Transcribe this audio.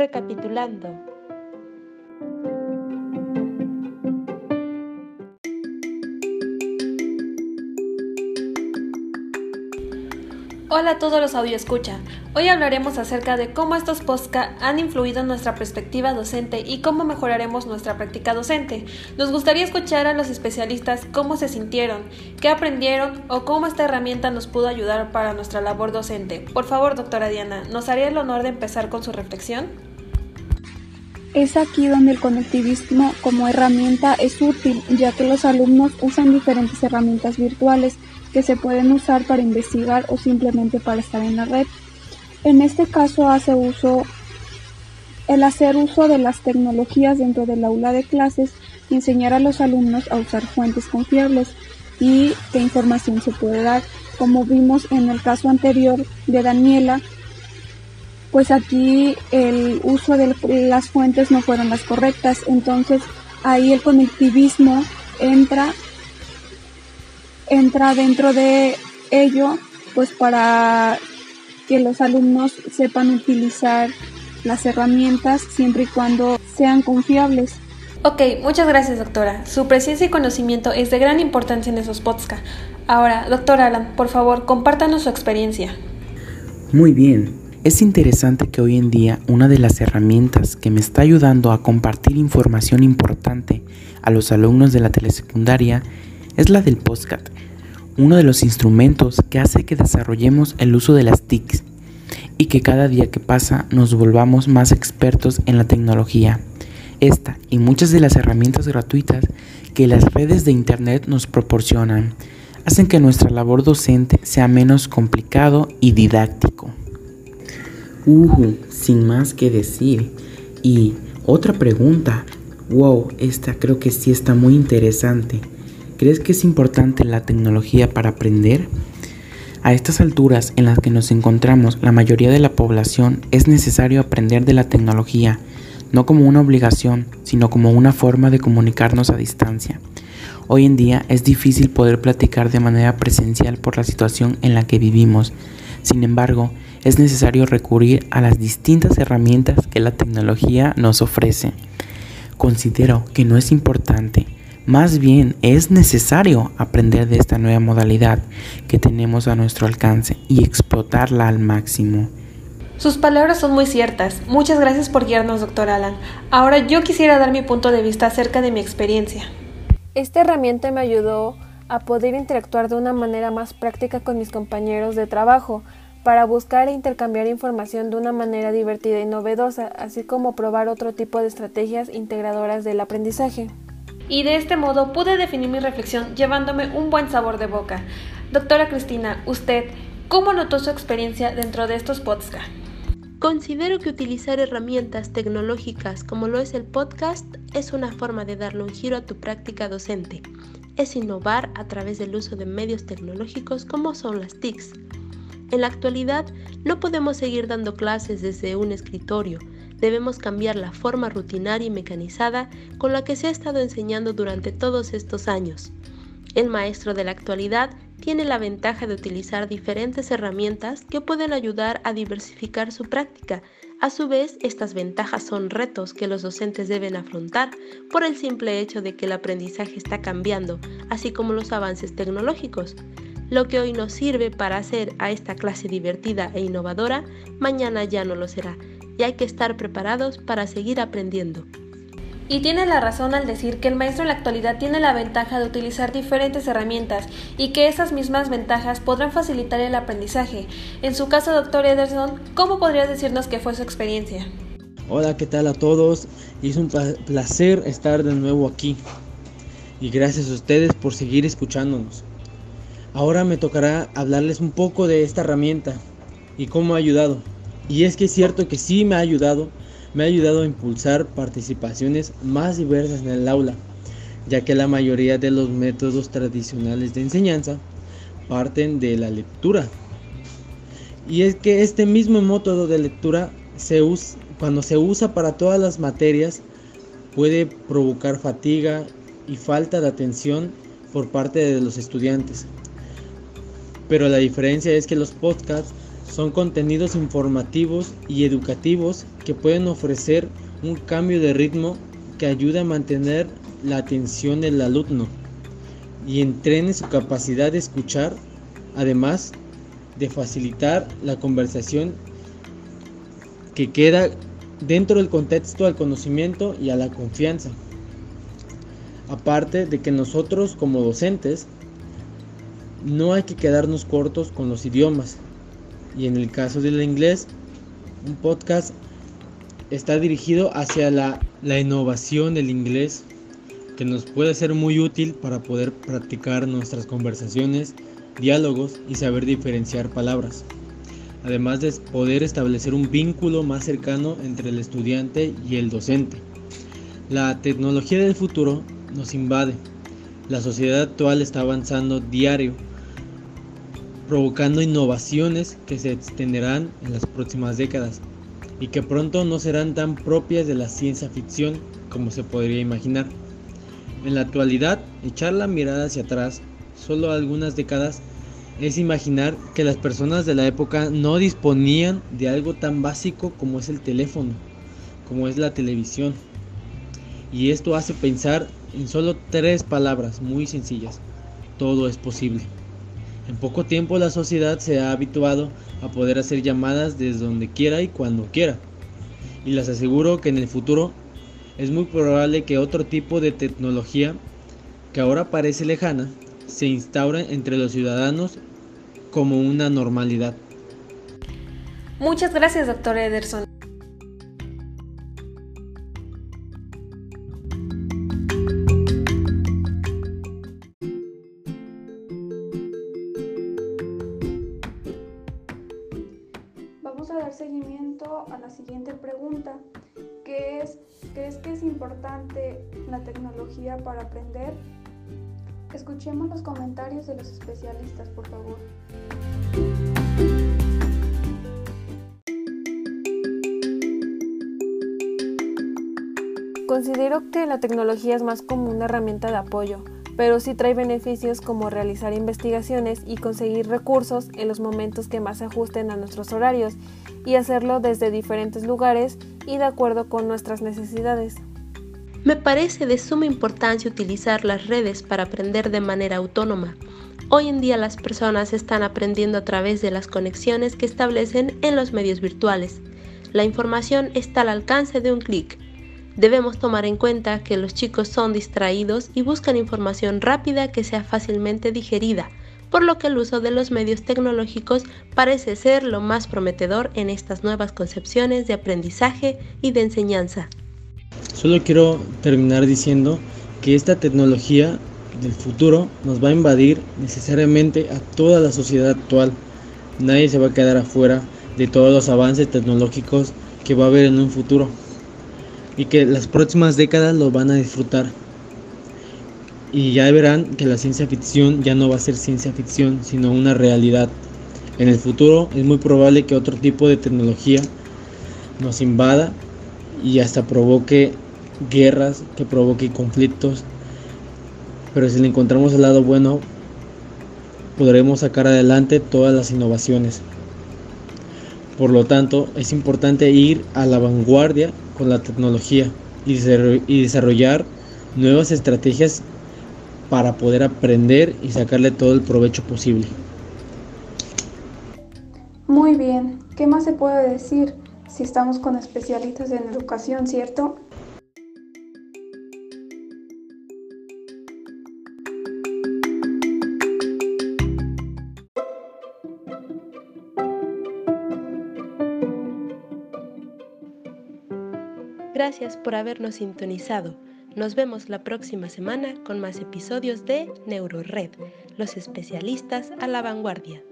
Recapitulando. Hola a todos los escucha. Hoy hablaremos acerca de cómo estos podcast han influido en nuestra perspectiva docente y cómo mejoraremos nuestra práctica docente. Nos gustaría escuchar a los especialistas cómo se sintieron, qué aprendieron o cómo esta herramienta nos pudo ayudar para nuestra labor docente. Por favor, doctora Diana, ¿nos haría el honor de empezar con su reflexión? Es aquí donde el conectivismo como herramienta es útil, ya que los alumnos usan diferentes herramientas virtuales que se pueden usar para investigar o simplemente para estar en la red. En este caso hace uso el hacer uso de las tecnologías dentro del aula de clases y enseñar a los alumnos a usar fuentes confiables y qué información se puede dar. Como vimos en el caso anterior de Daniela, pues aquí el uso de las fuentes no fueron las correctas, entonces ahí el conectivismo entra entra dentro de ello pues para que los alumnos sepan utilizar las herramientas siempre y cuando sean confiables. Ok, muchas gracias doctora. Su presencia y conocimiento es de gran importancia en esos podcasts. Ahora, doctor Alan, por favor, compártanos su experiencia. Muy bien. Es interesante que hoy en día una de las herramientas que me está ayudando a compartir información importante a los alumnos de la telesecundaria es la del podcast, uno de los instrumentos que hace que desarrollemos el uso de las TICs y que cada día que pasa nos volvamos más expertos en la tecnología. Esta y muchas de las herramientas gratuitas que las redes de Internet nos proporcionan hacen que nuestra labor docente sea menos complicado y didáctico. Uh, sin más que decir. Y otra pregunta. Wow, esta creo que sí está muy interesante. ¿Crees que es importante la tecnología para aprender? A estas alturas en las que nos encontramos la mayoría de la población es necesario aprender de la tecnología, no como una obligación, sino como una forma de comunicarnos a distancia. Hoy en día es difícil poder platicar de manera presencial por la situación en la que vivimos. Sin embargo, es necesario recurrir a las distintas herramientas que la tecnología nos ofrece. Considero que no es importante más bien es necesario aprender de esta nueva modalidad que tenemos a nuestro alcance y explotarla al máximo. Sus palabras son muy ciertas. Muchas gracias por guiarnos, doctor Alan. Ahora yo quisiera dar mi punto de vista acerca de mi experiencia. Esta herramienta me ayudó a poder interactuar de una manera más práctica con mis compañeros de trabajo, para buscar e intercambiar información de una manera divertida y novedosa, así como probar otro tipo de estrategias integradoras del aprendizaje y de este modo pude definir mi reflexión llevándome un buen sabor de boca. Doctora Cristina, usted, ¿cómo notó su experiencia dentro de estos podcasts? Considero que utilizar herramientas tecnológicas como lo es el podcast es una forma de darle un giro a tu práctica docente. Es innovar a través del uso de medios tecnológicos como son las TICs. En la actualidad no podemos seguir dando clases desde un escritorio, debemos cambiar la forma rutinaria y mecanizada con la que se ha estado enseñando durante todos estos años. El maestro de la actualidad tiene la ventaja de utilizar diferentes herramientas que pueden ayudar a diversificar su práctica. A su vez, estas ventajas son retos que los docentes deben afrontar por el simple hecho de que el aprendizaje está cambiando, así como los avances tecnológicos. Lo que hoy nos sirve para hacer a esta clase divertida e innovadora, mañana ya no lo será, y hay que estar preparados para seguir aprendiendo. Y tiene la razón al decir que el maestro en la actualidad tiene la ventaja de utilizar diferentes herramientas y que esas mismas ventajas podrán facilitar el aprendizaje. En su caso, doctor Ederson, ¿cómo podría decirnos qué fue su experiencia? Hola, ¿qué tal a todos? Es un placer estar de nuevo aquí. Y gracias a ustedes por seguir escuchándonos. Ahora me tocará hablarles un poco de esta herramienta y cómo ha ayudado. Y es que es cierto que sí me ha ayudado, me ha ayudado a impulsar participaciones más diversas en el aula, ya que la mayoría de los métodos tradicionales de enseñanza parten de la lectura. Y es que este mismo método de lectura cuando se usa para todas las materias puede provocar fatiga y falta de atención por parte de los estudiantes. Pero la diferencia es que los podcasts Son contenidos informativos y educativos que pueden ofrecer un cambio de ritmo que ayuda a mantener la atención del alumno y entrene su capacidad de escuchar, además de facilitar la conversación que queda dentro del contexto al conocimiento y a la confianza. Aparte de que nosotros como docentes no hay que quedarnos cortos con los idiomas. Y en el caso del inglés, un podcast está dirigido hacia la, la innovación del inglés que nos puede ser muy útil para poder practicar nuestras conversaciones, diálogos y saber diferenciar palabras. Además de poder establecer un vínculo más cercano entre el estudiante y el docente. La tecnología del futuro nos invade. La sociedad actual está avanzando diario, provocando innovaciones que se extenderán en las próximas décadas y que pronto no serán tan propias de la ciencia ficción como se podría imaginar. En la actualidad, echar la mirada hacia atrás, solo algunas décadas, es imaginar que las personas de la época no disponían de algo tan básico como es el teléfono, como es la televisión. Y esto hace pensar en solo tres palabras muy sencillas. Todo es posible. En poco tiempo la sociedad se ha habituado a poder hacer llamadas desde donde quiera y cuando quiera. Y les aseguro que en el futuro es muy probable que otro tipo de tecnología que ahora parece lejana se instaure entre los ciudadanos como una normalidad. Muchas gracias, doctor Ederson. Siguiente pregunta que es, ¿crees que es importante la tecnología para aprender? Escuchemos los comentarios de los especialistas, por favor. Considero que la tecnología es más como una herramienta de apoyo, pero sí trae beneficios como realizar investigaciones y conseguir recursos en los momentos que más se ajusten a nuestros horarios y hacerlo desde diferentes lugares y de acuerdo con nuestras necesidades. Me parece de suma importancia utilizar las redes para aprender de manera autónoma. Hoy en día las personas están aprendiendo a través de las conexiones que establecen en los medios virtuales. La información está al alcance de un clic. Debemos tomar en cuenta que los chicos son distraídos y buscan información rápida que sea fácilmente digerida, por lo que el uso de los medios tecnológicos parece ser lo más prometedor en estas nuevas concepciones de aprendizaje y de enseñanza. Solo quiero terminar diciendo que esta tecnología del futuro nos va a invadir necesariamente a toda la sociedad actual. Nadie se va a quedar afuera de todos los avances tecnológicos que va a haber en un futuro y que las próximas décadas lo van a disfrutar. Y ya verán que la ciencia ficción ya no va a ser ciencia ficción, sino una realidad. En el futuro es muy probable que otro tipo de tecnología nos invada y hasta provoque guerras, que provoque conflictos. Pero si le encontramos el lado bueno, podremos sacar adelante todas las innovaciones. Por lo tanto, es importante ir a la vanguardia con la tecnología y desarrollar nuevas estrategias para poder aprender y sacarle todo el provecho posible. Muy bien, ¿qué más se puede decir si estamos con especialistas en educación, cierto? Gracias por habernos sintonizado. Nos vemos la próxima semana con más episodios de NeuroRed, los especialistas a la vanguardia.